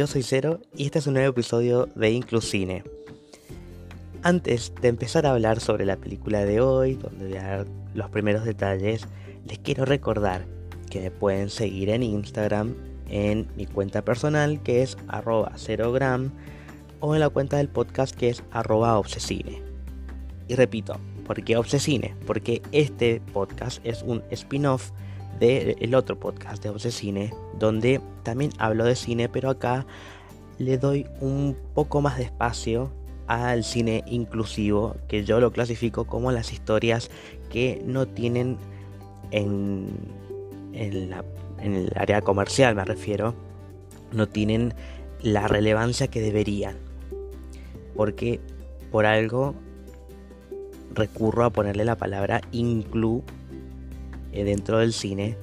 Yo soy Cero y este es un nuevo episodio de Inclusine. Antes de empezar a hablar sobre la película de hoy, donde voy a dar los primeros detalles, les quiero recordar que me pueden seguir en Instagram en mi cuenta personal que es arroba o en la cuenta del podcast que es arroba obsesine. Y repito, ¿por qué obsesine? Porque este podcast es un spin-off del otro podcast de Obsesine, donde también hablo de cine, pero acá le doy un poco más de espacio al cine inclusivo, que yo lo clasifico como las historias que no tienen en, en, el área comercial, me refiero, no tienen la relevancia que deberían. Porque por algo recurro a ponerle la palabra inclu eh, dentro del cine,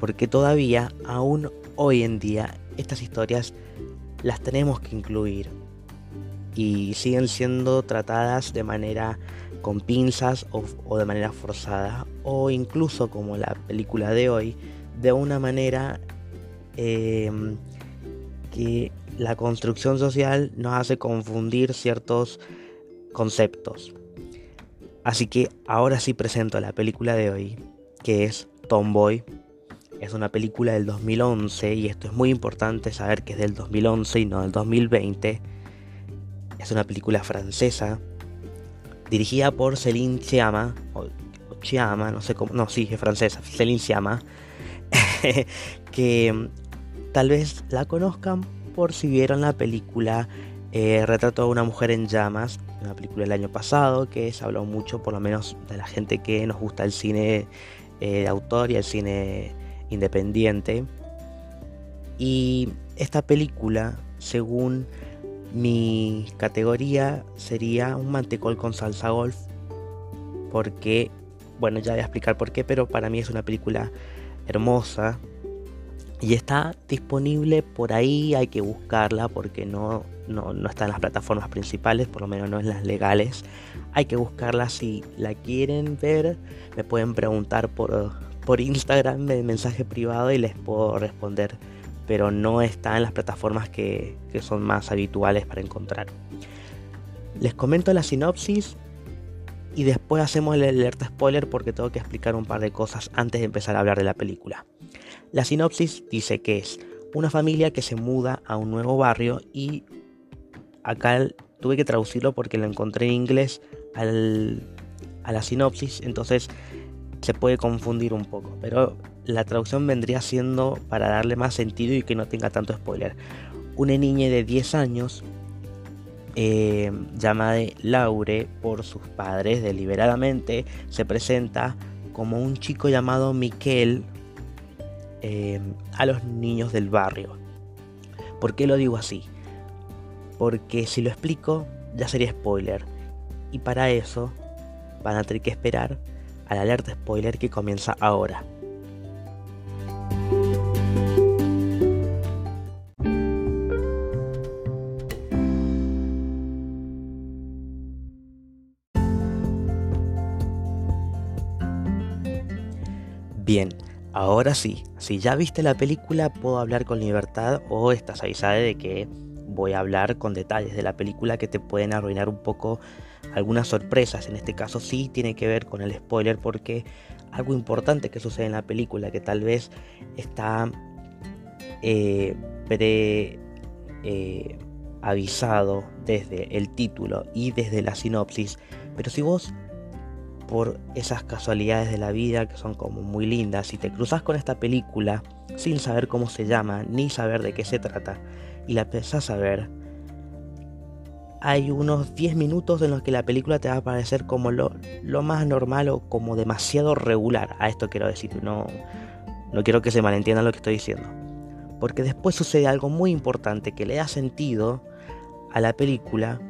porque todavía, aún hoy en día, estas historias las tenemos que incluir y siguen siendo tratadas de manera con pinzas o, de manera forzada o incluso como la película de hoy de una manera em, que la construcción social nos hace confundir ciertos conceptos. Así que ahora sí presento la película de hoy, que es Tomboy. Es una película del 2011 y esto es muy importante saber que es del 2011 y no del 2020. Es una película francesa dirigida por Céline Sciamma o, Chiama, no sé cómo, no, sí, es francesa, Céline Sciamma, que mm, tal vez la conozcan por si vieron la película eh, Retrato de una mujer en llamas, una película del año pasado que se habló mucho, por lo menos de la gente que nos gusta el cine eh, de autor y el cine independiente. Y esta película, según mi categoría, sería un mantecol con salsa golf. Porque, bueno, ya voy a explicar por qué, pero para mí es una película hermosa. Y está disponible por ahí, hay que buscarla porque no, no, no está en las plataformas principales, por lo menos no en las legales. Hay que buscarla si la quieren ver, me pueden preguntar por, por Instagram en mensaje privado y les puedo responder, pero no está en las plataformas que, que son más habituales para encontrar. Les comento la sinopsis y después hacemos el alerta spoiler porque tengo que explicar un par de cosas antes de empezar a hablar de la película. La sinopsis dice que es una familia que se muda a un nuevo barrio y acá tuve que traducirlo porque lo encontré en inglés al, a la sinopsis, entonces se puede confundir un poco, pero la traducción vendría siendo para darle más sentido y que no tenga tanto spoiler. Una niña de 10 años eh, llamada Laure por sus padres deliberadamente se presenta como un chico llamado Miquel eh, a los niños del barrio. ¿Por qué lo digo así? Porque si lo explico ya sería spoiler. Y para eso van a tener que esperar al alerta spoiler que comienza ahora. Bien, ahora sí, si ya viste la película puedo hablar con libertad o estás avisada de que voy a hablar con detalles de la película que te pueden arruinar un poco algunas sorpresas. En este caso sí tiene que ver con el spoiler porque algo importante que sucede en la película que tal vez está eh, eh, desde el título y desde la sinopsis. Pero si vos por esas casualidades de la vida que son como muy lindas y te cruzas con esta película sin saber cómo se llama ni saber de qué se trata y la empezás a ver, hay unos 10 minutos en los que la película te va a parecer como lo, más normal o como demasiado regular. A esto quiero decir, no, no quiero que se malentienda lo que estoy diciendo. Porque después sucede algo muy importante que le da sentido a la película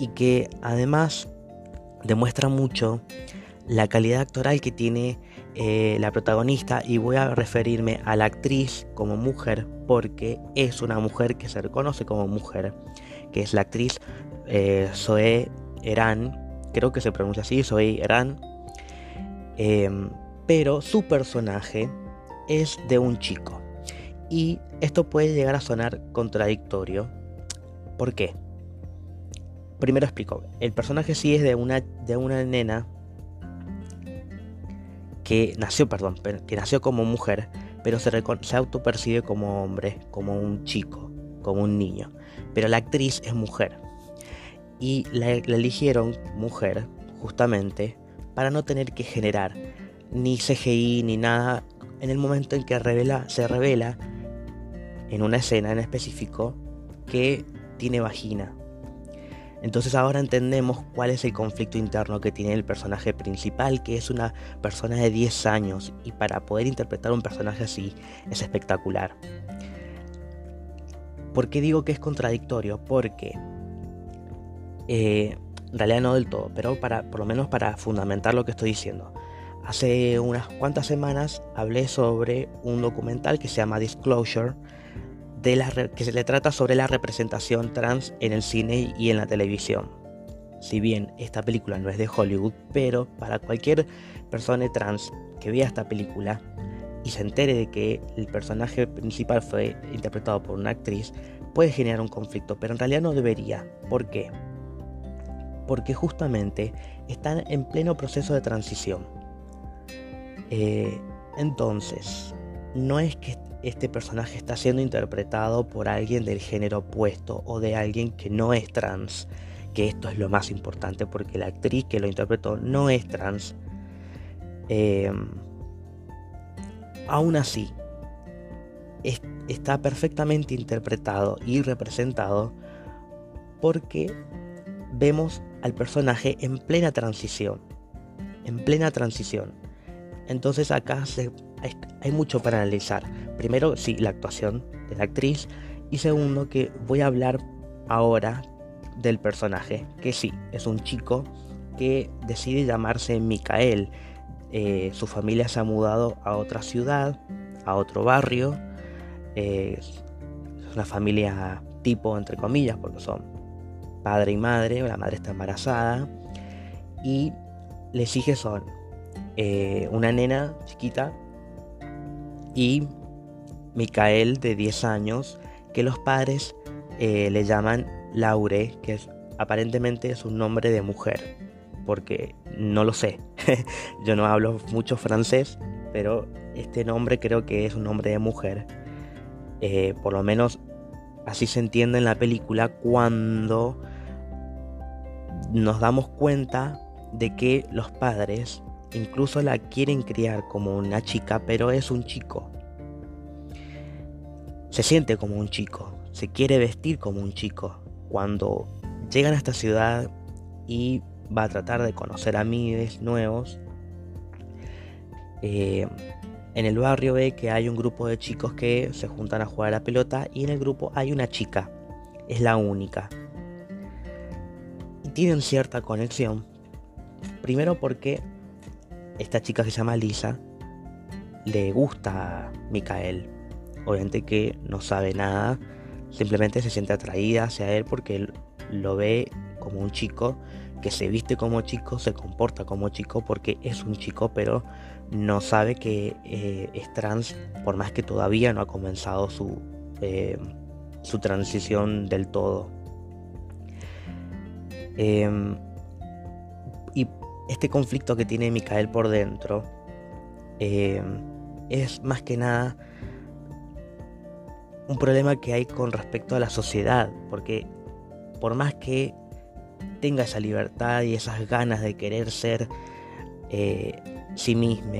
y que además demuestra mucho la calidad actoral que tiene eh, la protagonista y voy a referirme a la actriz como mujer porque es una mujer que se reconoce como mujer, que es la actriz eh, Zoe Eran, creo que se pronuncia así, Zoe Eran, em, pero su personaje es de un chico Y esto puede llegar a sonar contradictorio. ¿Por qué? Primero explico. El personaje sí es de una, de una nena que nació, perdón, que nació como mujer, pero se, se autopercibe como hombre, como un chico, como un niño. Pero la actriz es mujer. Y la, eligieron mujer justamente para no tener que generar ni CGI ni nada en el momento en que revela, se revela en una escena en específico que tiene vagina. Entonces ahora entendemos cuál es el conflicto interno que tiene el personaje principal, que es una persona de 10 años, y para poder interpretar un personaje así es espectacular. ¿Por qué digo que es contradictorio? Porque, eh, en realidad no del todo, pero para, por lo menos para fundamentar lo que estoy diciendo. Hace unas cuantas semanas hablé sobre un documental que se llama Disclosure, de la que se le trata sobre la representación trans en el cine y en la televisión. Si bien esta película no es de Hollywood, pero para cualquier persona trans que vea esta película y se entere de que el personaje principal fue interpretado por una actriz, puede generar un conflicto, pero en realidad no debería. ¿Por qué? Porque justamente están en pleno proceso de transición. Eh, entonces, no es que este personaje está siendo interpretado por alguien del género opuesto o de alguien que no es trans, que esto es lo más importante porque la actriz que lo interpretó no es trans. Eh, aún así, está perfectamente interpretado y representado porque vemos al personaje en plena transición. En plena transición. Entonces acá hay, mucho para analizar. Primero, sí, la actuación de la actriz. Y segundo, que voy a hablar ahora del personaje. Que sí, es un chico que decide llamarse Micael. Eh, su familia se ha mudado a otra ciudad, a otro barrio. Eh, es una familia tipo, entre comillas, porque son padre y madre. La madre está embarazada. Y les hijos son eh, una nena chiquita y Micael de 10 años, que los padres le llaman Laure, que es, aparentemente es un nombre de mujer, porque no lo sé, yo no hablo mucho francés, pero este nombre creo que es un nombre de mujer, eh, por lo menos así se entiende en la película cuando nos damos cuenta de que los padres Incluso la quieren criar como una chica, pero es un chico. Se siente como un chico, se quiere vestir como un chico. Cuando llegan a esta ciudad y va a tratar de conocer amigos nuevos, eh, en el barrio ve que hay un grupo de chicos que se juntan a jugar a la pelota y en el grupo hay una chica, es la única. Y tienen cierta conexión, primero porque esta chica se llama Lisa le gusta a Mikael. Obviamente que no sabe nada, simplemente se siente atraída hacia él porque lo ve como un chico que se viste como chico, se comporta como chico porque es un chico, pero no sabe que eh, es trans, por más que todavía no ha comenzado su, eh, su transición del todo. Em, y este conflicto que tiene Micael por dentro eh, es más que nada un problema que hay con respecto a la sociedad, porque por más que tenga esa libertad y esas ganas de querer ser eh, sí mismo,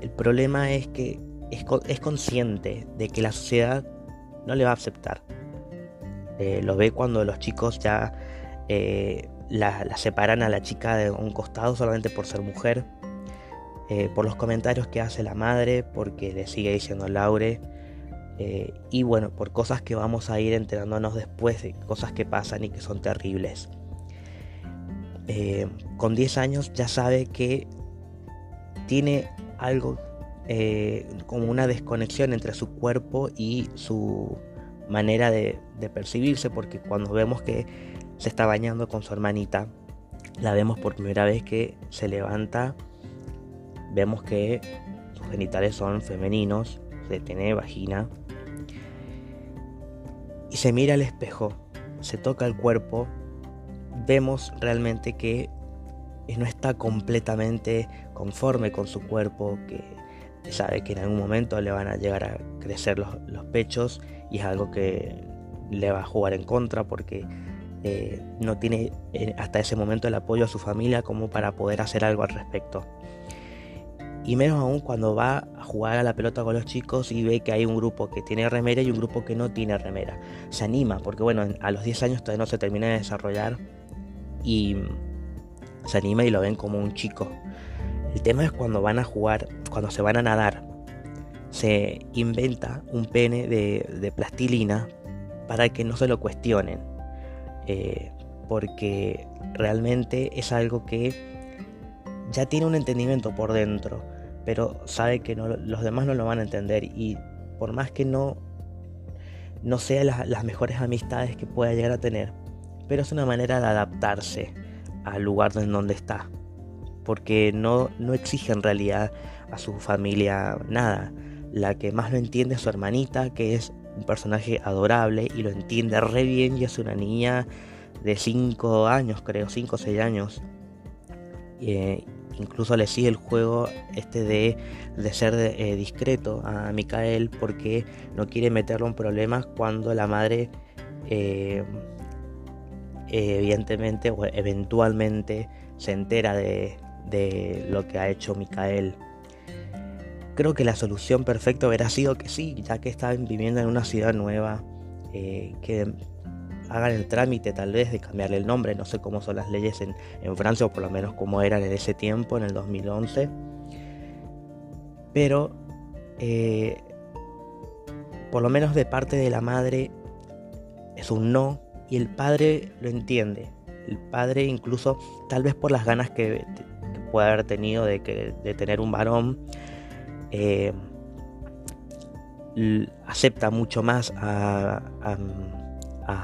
el problema es que es, consciente de que la sociedad no le va a aceptar. Eh, lo ve cuando los chicos ya la, separan a la chica de un costado solamente por ser mujer, eh, por los comentarios que hace la madre, porque le sigue diciendo Laure, eh, y bueno, por cosas que vamos a ir enterándonos después de cosas que pasan y que son terribles. Eh, con 10 años ya sabe que tiene algo como una desconexión entre su cuerpo y su manera de percibirse, porque cuando vemos que se está bañando con su hermanita. La vemos por primera vez que se levanta. Vemos que sus genitales son femeninos, se tiene vagina. se mira al espejo, se toca el cuerpo, vemos realmente que no está completamente conforme con su cuerpo, que sabe que en algún momento le van a llegar a crecer los, pechos y es algo que le va a jugar en contra porque eh, no tiene eh, hasta ese momento el apoyo a su familia como para poder hacer algo al respecto. Y menos aún cuando va a jugar a la pelota con los chicos y ve que hay un grupo que tiene remera y un grupo que no tiene remera. Se anima, porque bueno, a los 10 años todavía no se termina de desarrollar y se anima y lo ven como un chico. El tema es cuando van a jugar, cuando se van a nadar, se inventa un pene de, plastilina para que no se lo cuestionen. Eh, porque realmente es algo que ya tiene un entendimiento por dentro, pero sabe que los demás no lo van a entender y por más que no, no sea las mejores amistades que pueda llegar a tener, pero es una manera de adaptarse al lugar en donde está, porque no, no exige en realidad a su familia nada. La que más lo entiende es su hermanita, que es un personaje adorable y lo entiende re bien y es una niña de 5 años, creo, 5 o 6 años. Eh, incluso le sigue el juego este de, de ser eh, discreto a Mikael porque no quiere meterlo en problemas cuando la madre eh, evidentemente o eventualmente se entera de, lo que ha hecho Mikael. Creo que la solución perfecta hubiera sido que sí, ya que estaban viviendo en una ciudad nueva, eh, que hagan el trámite tal vez de cambiarle el nombre, no sé cómo son las leyes en, Francia o por lo menos cómo eran en ese tiempo, en el 2011. Pero, eh, por lo menos de parte de la madre, es un no y el padre lo entiende. El padre incluso, tal vez por las ganas que, puede haber tenido de, que, de tener un varón, eh, acepta mucho más a,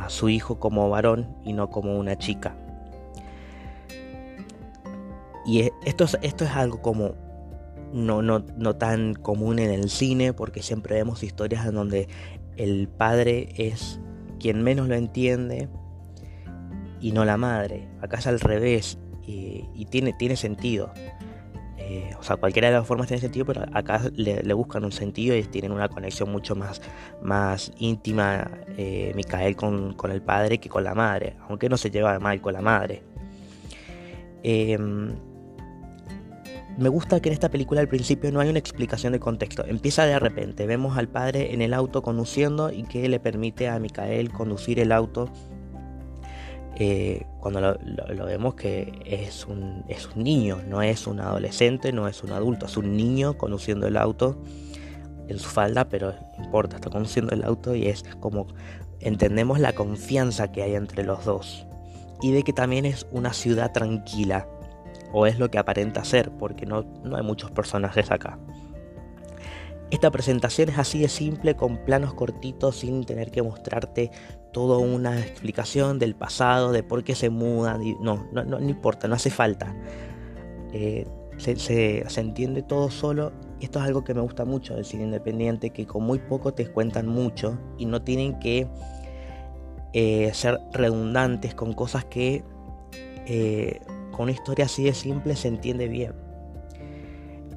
su hijo como varón y no como una chica. Y e, esto es, esto es algo como no, no, no tan común en el cine, porque siempre vemos historias en donde el padre es quien menos lo entiende y no la madre. Acá es al revés y, tiene, tiene sentido. Eh, o sea, cualquiera de las formas tiene sentido, pero acá le, buscan un sentido y tienen una conexión mucho más, más íntima eh, Micael con, con, el padre que con la madre, aunque no se lleva mal con la madre. Em, me gusta que en esta película al principio no hay una explicación de contexto. Empieza de repente. Vemos al padre en el auto conduciendo y que le permite a Micael conducir el auto. Eh, cuando lo, vemos que es un, es un niño, no es un adolescente, no es un adulto, es un niño conduciendo el auto en su falda, pero importa, está conduciendo el auto y es como entendemos la confianza que hay entre los dos. Y de que también es una ciudad tranquila, o es lo que aparenta ser, porque no, no hay muchos personajes acá. Esta presentación es así de simple, con planos cortitos, sin tener que mostrarte toda una explicación del pasado, de por qué se mudan. No, no, no, importa, no hace falta. Eh, se, entiende todo solo. Esto es algo que me gusta mucho del cine independiente, que con muy poco te cuentan mucho y no tienen que eh, ser redundantes con cosas que eh, con una historia así de simple se entiende bien.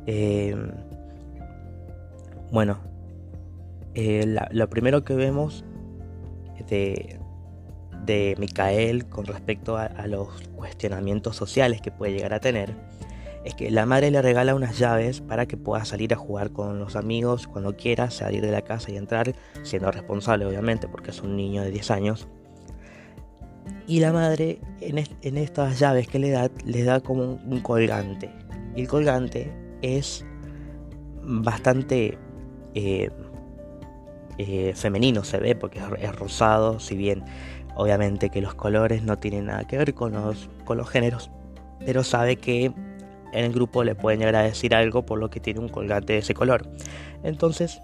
Eh, bueno, eh, lo primero que vemos de, de Micael con respecto a, los cuestionamientos sociales que puede llegar a tener es que la madre le regala unas llaves para que pueda salir a jugar con los amigos cuando quiera, salir de la casa y entrar, siendo responsable obviamente porque es un niño de 10 años. Y la madre en, estas llaves que le da, le da como un, colgante. Y el colgante es bastante eh, eh, femenino, se ve, porque es, rosado, si bien obviamente que los colores no tienen nada que ver con los, con los géneros, pero sabe que en el grupo le pueden llegar a decir algo por lo que tiene un colgante de ese color. Entonces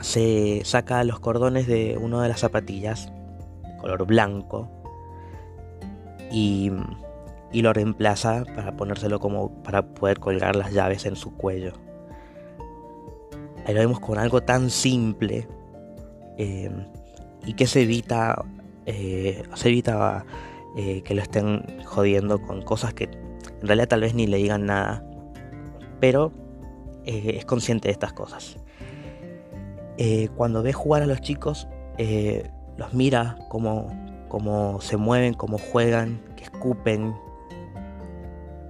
se saca los cordones de una de las zapatillas, color blanco, y, lo reemplaza para ponérselo como para poder colgar las llaves en su cuello. Ahí lo vemos con algo tan simple, eh, y que se evita, eh, se evita eh, que lo estén jodiendo con cosas que en realidad tal vez ni le digan nada, pero es consciente de estas cosas. cuando ve jugar a los chicos, los mira como, como se mueven, cómo juegan, que escupen,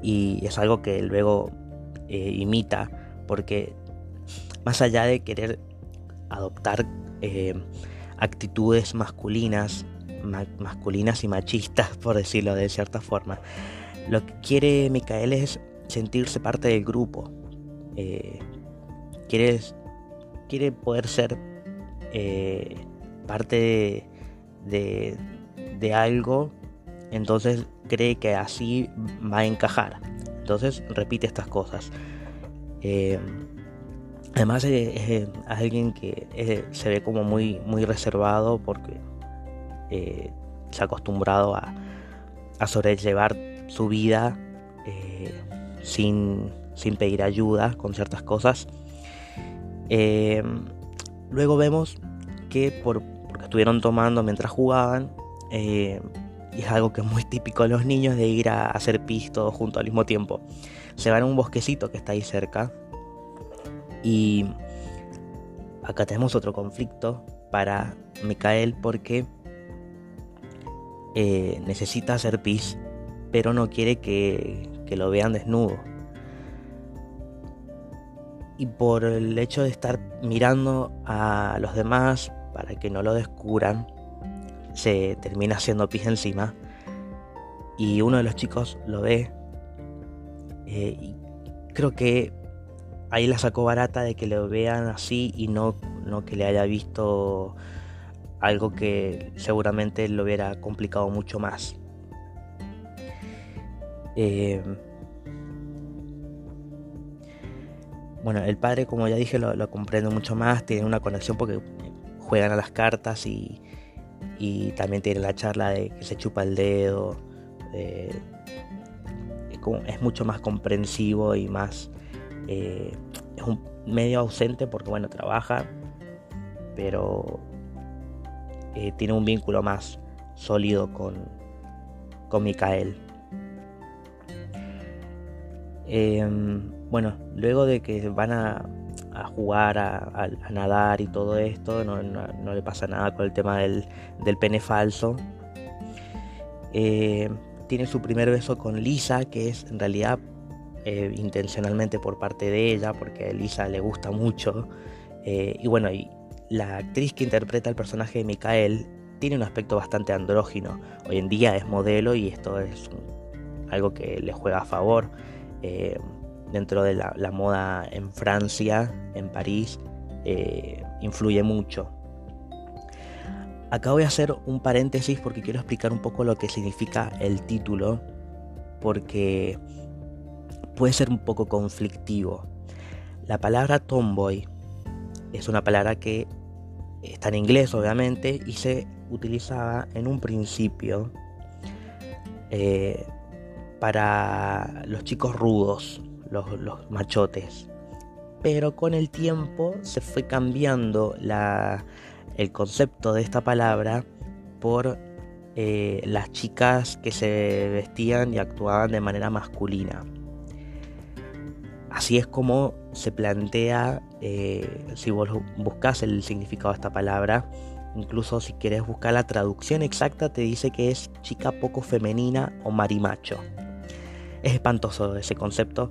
y es algo que luego imita, porque más allá de querer adoptar actitudes masculinas, masculinas y machistas, por decirlo de cierta forma. Lo que quiere Micael es sentirse parte del grupo. Eh, quiere, quiere, poder ser eh, parte de, algo, entonces cree que así va a encajar. Entonces repite estas cosas. Eh, Además es, alguien que se ve como muy, muy reservado porque eh, se ha acostumbrado a, sobrellevar su vida eh, sin, pedir ayuda con ciertas cosas. Eh, luego vemos que por, porque estuvieron tomando mientras jugaban, y es algo que es muy típico de los niños de ir a hacer pis todos juntos al mismo tiempo. Se van a un bosquecito que está ahí cerca, y acá tenemos otro conflicto para Mikael porque eh, necesita hacer pis, pero no quiere que, que lo vean desnudo. Y por el hecho de estar mirando a los demás para que no lo descubran, se termina haciendo pis encima. Y uno de los chicos lo ve. Eh, y creo que ahí la sacó barata de que lo vean así y no, no que le haya visto algo que seguramente lo hubiera complicado mucho más. Eh, bueno, el padre, como ya dije, lo, comprende mucho más, tiene una conexión porque juegan a las cartas y, también tiene la charla de que se chupa el dedo. es mucho más comprensivo y más eh, es un medio ausente porque, bueno, trabaja, pero eh, tiene un vínculo más sólido con, con Mikael. Em, bueno, luego de que van a, jugar, a, nadar y todo esto, no, le pasa nada con el tema del, pene falso. Eh, tiene su primer beso con Lisa, que es en realidad eh, intencionalmente por parte de ella, porque a Elisa le gusta mucho. Eh, y bueno, y la actriz que interpreta el personaje de Mikael tiene un aspecto bastante andrógino. Hoy en día es modelo y esto es algo que le juega a favor. Eh, dentro de la, moda en Francia, en París, influye mucho. Acá voy a hacer un paréntesis porque quiero explicar un poco lo que significa el título, porque puede ser un poco conflictivo. La palabra tomboy es una palabra que está en inglés obviamente y se utilizaba en un principio eh, para los chicos rudos, los, machotes. Pero con el tiempo se fue cambiando el concepto de esta palabra por eh, las chicas que se vestían y actuaban de manera masculina. Así es como se plantea, eh, si vos buscas el significado de esta palabra, incluso si quieres buscar la traducción exacta, te dice que es chica poco femenina o marimacho. Es espantoso ese concepto.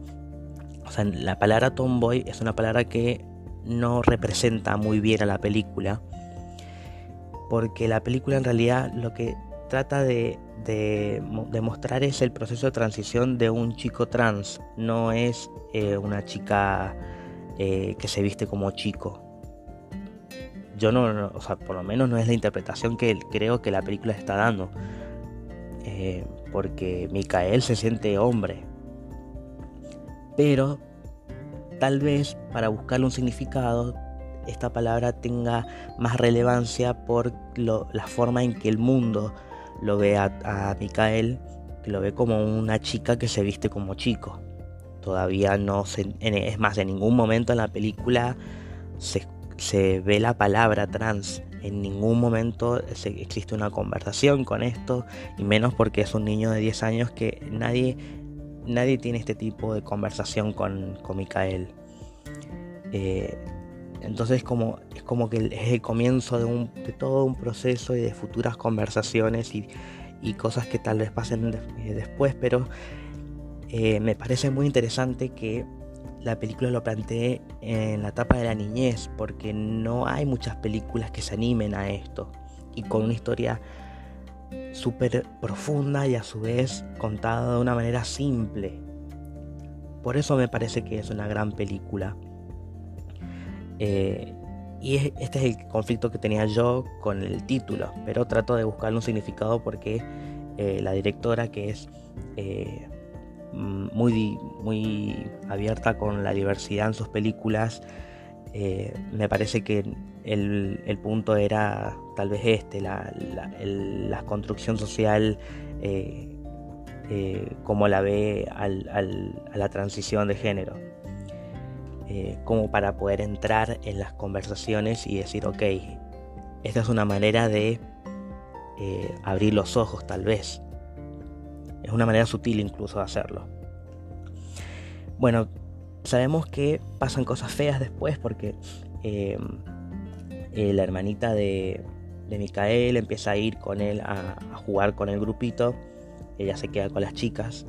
O sea, la palabra tomboy es una palabra que no representa muy bien a la película. Porque la película en realidad lo que trata de, demostrar es el proceso de transición de un chico trans, no es eh, una chica eh, que se viste como chico. Yo no, o sea, por lo menos no es la interpretación que creo que la película está dando. Eh, porque Mikael se siente hombre. Pero tal vez para buscarle un significado esta palabra tenga más relevancia por la forma en que el mundo lo ve a, a que lo ve como una chica que se viste como chico. Todavía no se, es más, en ningún momento en la película se, ve la palabra trans. en ningún momento existe una conversación con esto, y menos porque es un niño de 10 años que nadie, nadie tiene este tipo de conversación con, con Micael. Eh, entonces como, es como que es el comienzo de, un, de todo un proceso y de futuras conversaciones y, y cosas que tal vez pasen eh, después, pero eh, me parece muy interesante que la película lo plantee en la etapa de la niñez, porque no hay muchas películas que se animen a esto y con una historia súper profunda y a su vez contada de una manera simple. Por eso me parece que es una gran película. Eh, y este es el conflicto que tenía yo con el título, pero trato de buscarle un significado porque eh, la directora, que es eh, muy, muy abierta con la diversidad en sus películas, me parece que el, punto era tal vez este, la, construcción social como la ve a la transición de género. como para poder entrar en las conversaciones y decir, ok, esta es una manera de eh, abrir los ojos tal vez. Es una manera sutil incluso de hacerlo. Bueno, sabemos que pasan cosas feas después porque eh, la hermanita de, Micael empieza a ir con él a, jugar con el grupito. Ella se queda con las chicas.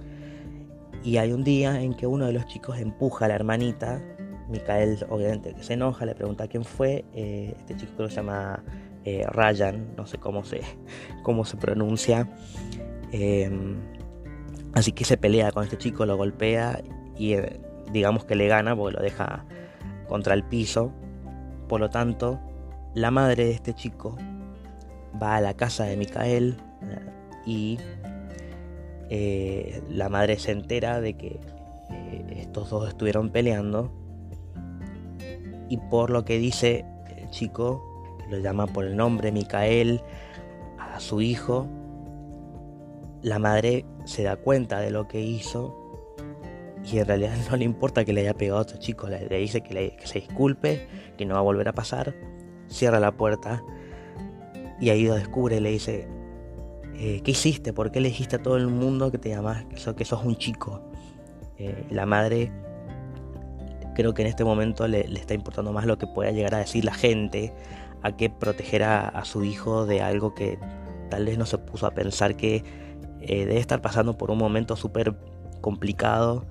Y hay un día en que uno de los chicos empuja a la hermanita. Micael obviamente se enoja, le pregunta quién fue. Eh, este chico que se llama eh, Ryan, no sé cómo se, cómo se pronuncia. Em, así que se pelea con este chico, lo golpea y digamos que le gana porque lo deja contra el piso. Por lo tanto, la madre de este chico va a la casa de Micael eh, y la madre se entera de que estos dos estuvieron peleando y por lo que dice el chico lo llama por el nombre Micael a su hijo. La madre se da cuenta de lo que hizo y en realidad no le importa que le haya pegado a otro chico, le, dice que, se disculpe, que no va a volver a pasar, cierra la puerta y ahí lo descubre, le dice, eh, ¿qué hiciste? ¿Por qué le dijiste a todo el mundo que te llamas, que sos, un chico? Eh, la madre creo que en este momento le, le, está importando más lo que pueda llegar a decir la gente a que proteger a, su hijo de algo que tal vez no se puso a pensar que eh, debe estar pasando por un momento súper complicado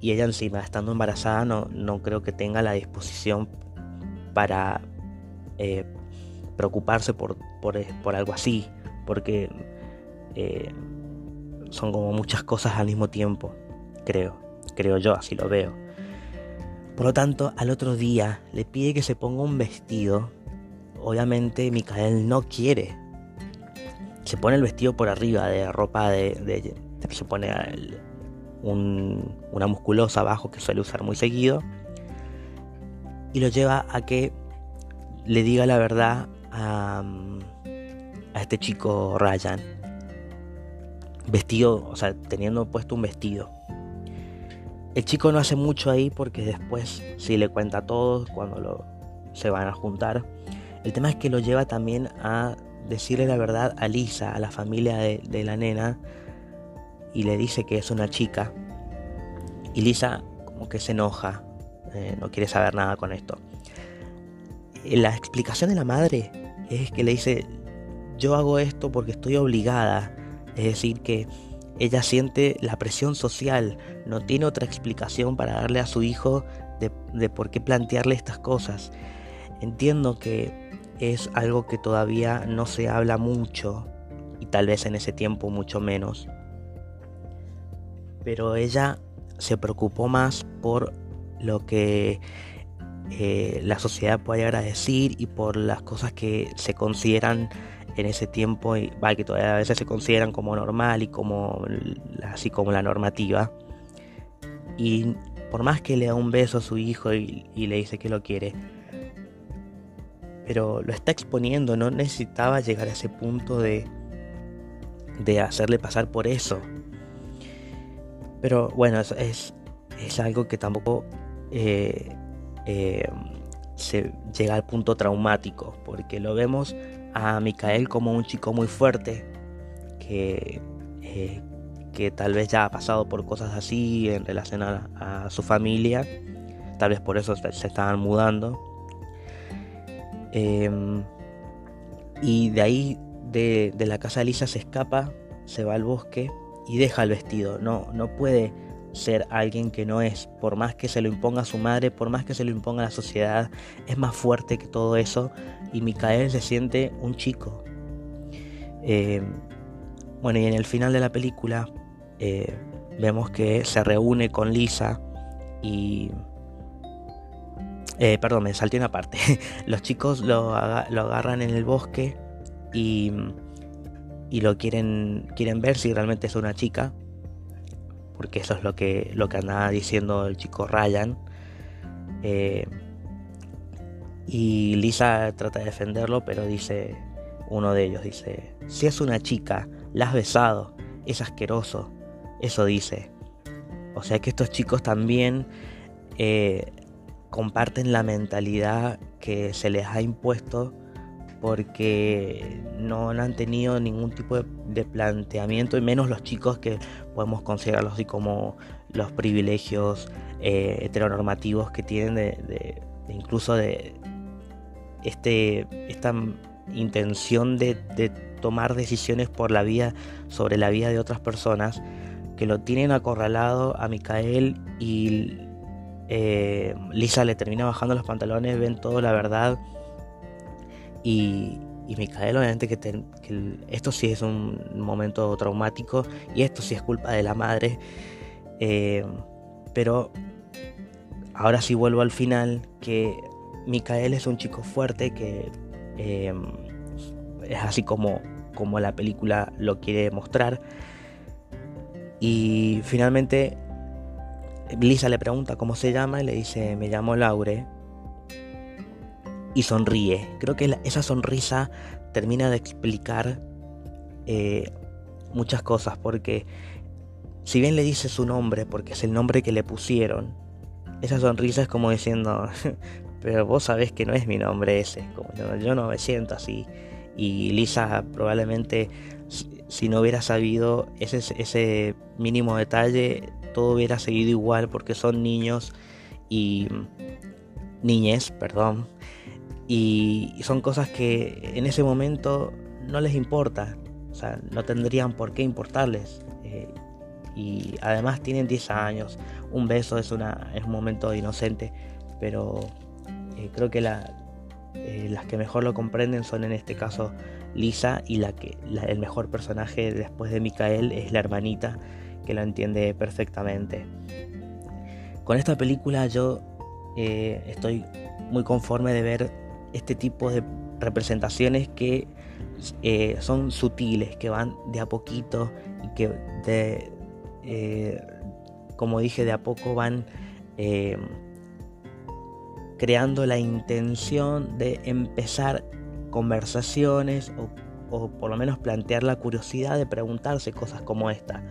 y ella encima estando embarazada no, no creo que tenga la disposición para eh, preocuparse por, por, algo así, porque eh, son como muchas cosas al mismo tiempo, creo, creo yo, así lo veo. Por lo tanto, al otro día le pide que se ponga un vestido obviamente Micael no quiere. Se pone el vestido por arriba de ropa de... se pone una musculosa abajo que suele usar muy seguido. Y lo lleva a que le diga la verdad a, este chico Ryan. Vestido, o sea, teniendo puesto un vestido. El chico no hace mucho ahí porque después sí le cuenta a todos cuando lo, se van a juntar. El tema es que lo lleva también a decirle la verdad a Lisa, a la familia de, la nena, y le dice que es una chica. Y Lisa como que se enoja, eh, no quiere saber nada con esto. La explicación de la madre es que le dice, yo hago esto porque estoy obligada. Es decir, que ella siente la presión social, no tiene otra explicación para darle a su hijo de, de por qué plantearle estas cosas. Entiendo que es algo que todavía no se habla mucho y tal vez en ese tiempo mucho menos. Pero ella se preocupó más por lo que eh, la sociedad puede llegar a decir y por las cosas que se consideran en ese tiempo y que todavía a veces se consideran como normal y como así como la normativa y por más que le da un beso a su hijo y le dice que lo quiere pero lo está exponiendo, no necesitaba llegar a ese punto de, de hacerle pasar por eso. Pero bueno, es, es, algo que tampoco eh, eh, se llega al punto traumático, porque lo vemos a Micael como un chico muy fuerte, que, eh, que tal vez ya ha pasado por cosas así en relación a, su familia, tal vez por eso se, estaban mudando. Em, y de ahí, de, de, la casa de Lisa, se escapa, se va al bosque y deja el vestido. No, no puede ser alguien que no es, por más que se lo imponga su madre, por más que se lo imponga la sociedad, es más fuerte que todo eso y Micael se siente un chico. Eh, bueno, y en el final de la película eh, vemos que se reúne con Lisa y... Eh, perdón, me salté una parte. Los chicos lo, lo agarran en el bosque y, y lo quieren, quieren ver si realmente es una chica porque eso es lo que, lo que andaba diciendo el chico Ryan. Eh, y Lisa trata de defenderlo, pero dice, uno de ellos dice, si es una chica, la has besado, es asqueroso, eso dice. O sea que estos chicos también eh, comparten la mentalidad que se les ha impuesto porque no, han tenido ningún tipo de, planteamiento, y menos los chicos que podemos considerarlos así como los privilegios eh, heteronormativos que tienen de, incluso de este, esta intención de, tomar decisiones por la vida, sobre la vida de otras personas, que lo tienen acorralado a Micael y eh, Lisa le termina bajando los pantalones, ven toda la verdad y, y Micael, obviamente, que, esto sí es un momento traumático y esto sí es culpa de la madre. Eh, pero ahora sí vuelvo al final, que Micael es un chico fuerte que eh, es así como, como la película lo quiere mostrar. Y finalmente Lisa le pregunta cómo se llama y le dice, me llamo Laure y sonríe. Creo que esa sonrisa termina de explicar eh, muchas cosas, porque si bien le dice su nombre, porque es el nombre que le pusieron, esa sonrisa es como diciendo, pero vos sabés que no es mi nombre ese, yo no me siento así. Y Lisa probablemente si no hubiera sabido ese, ese mínimo detalle, todo hubiera seguido igual porque son niños y niñez, perdón, y son cosas que en ese momento no les importa, o sea, no tendrían por qué importarles. Eh, y además tienen 10 años, un beso es, una, es un momento inocente, pero eh, creo que eh, las que mejor lo comprenden son en este caso Lisa y la que el mejor personaje después de Micael es la hermanita que lo entiende perfectamente. Con esta película yo estoy muy conforme de ver este tipo de representaciones que eh, son sutiles, que van de a poquito y que eh, como dije, de a poco van eh, creando la intención de empezar conversaciones o, o, por lo menos plantear la curiosidad de preguntarse cosas como esta.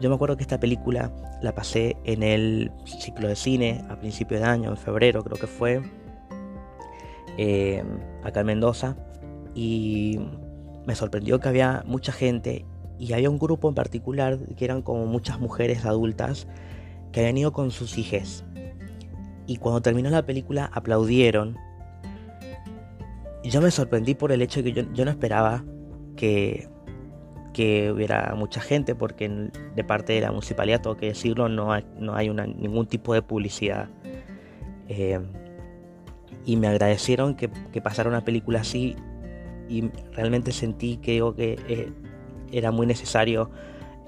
Yo me acuerdo que esta película la pasé en el ciclo de cine a principio de año, en febrero creo que fue eh, acá en Mendoza y me sorprendió que había mucha gente y había un grupo en particular que eran como muchas mujeres adultas que habían ido con sus hijas. Y cuando terminó la película aplaudieron. Y yo me sorprendí por el hecho de que yo, no esperaba que, que hubiera mucha gente, porque de parte de la municipalidad, tengo que decirlo, no hay, no hay ningún tipo de publicidad. Eh, y me agradecieron que, pasara una película así y realmente sentí que, digo, que eh, era muy necesario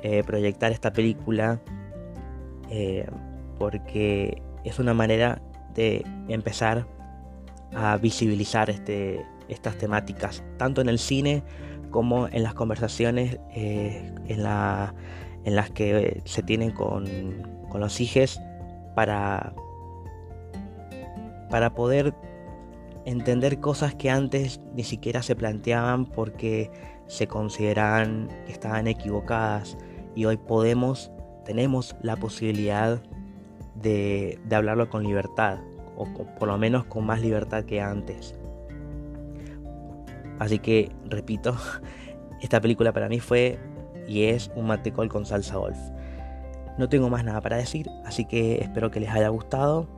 eh, proyectar esta película eh, porque es una manera de empezar a visibilizar este, estas temáticas, tanto en el cine como en las conversaciones en, la, en, las que se tienen con, con los hijos para, para poder entender cosas que antes ni siquiera se planteaban porque se consideraban que estaban equivocadas y hoy podemos, tenemos la posibilidad de, hablarlo con libertad o por lo menos con más libertad que antes. Así que, repito, esta película para mí fue y es un matecol con salsa golf. No tengo más nada para decir, así que espero que les haya gustado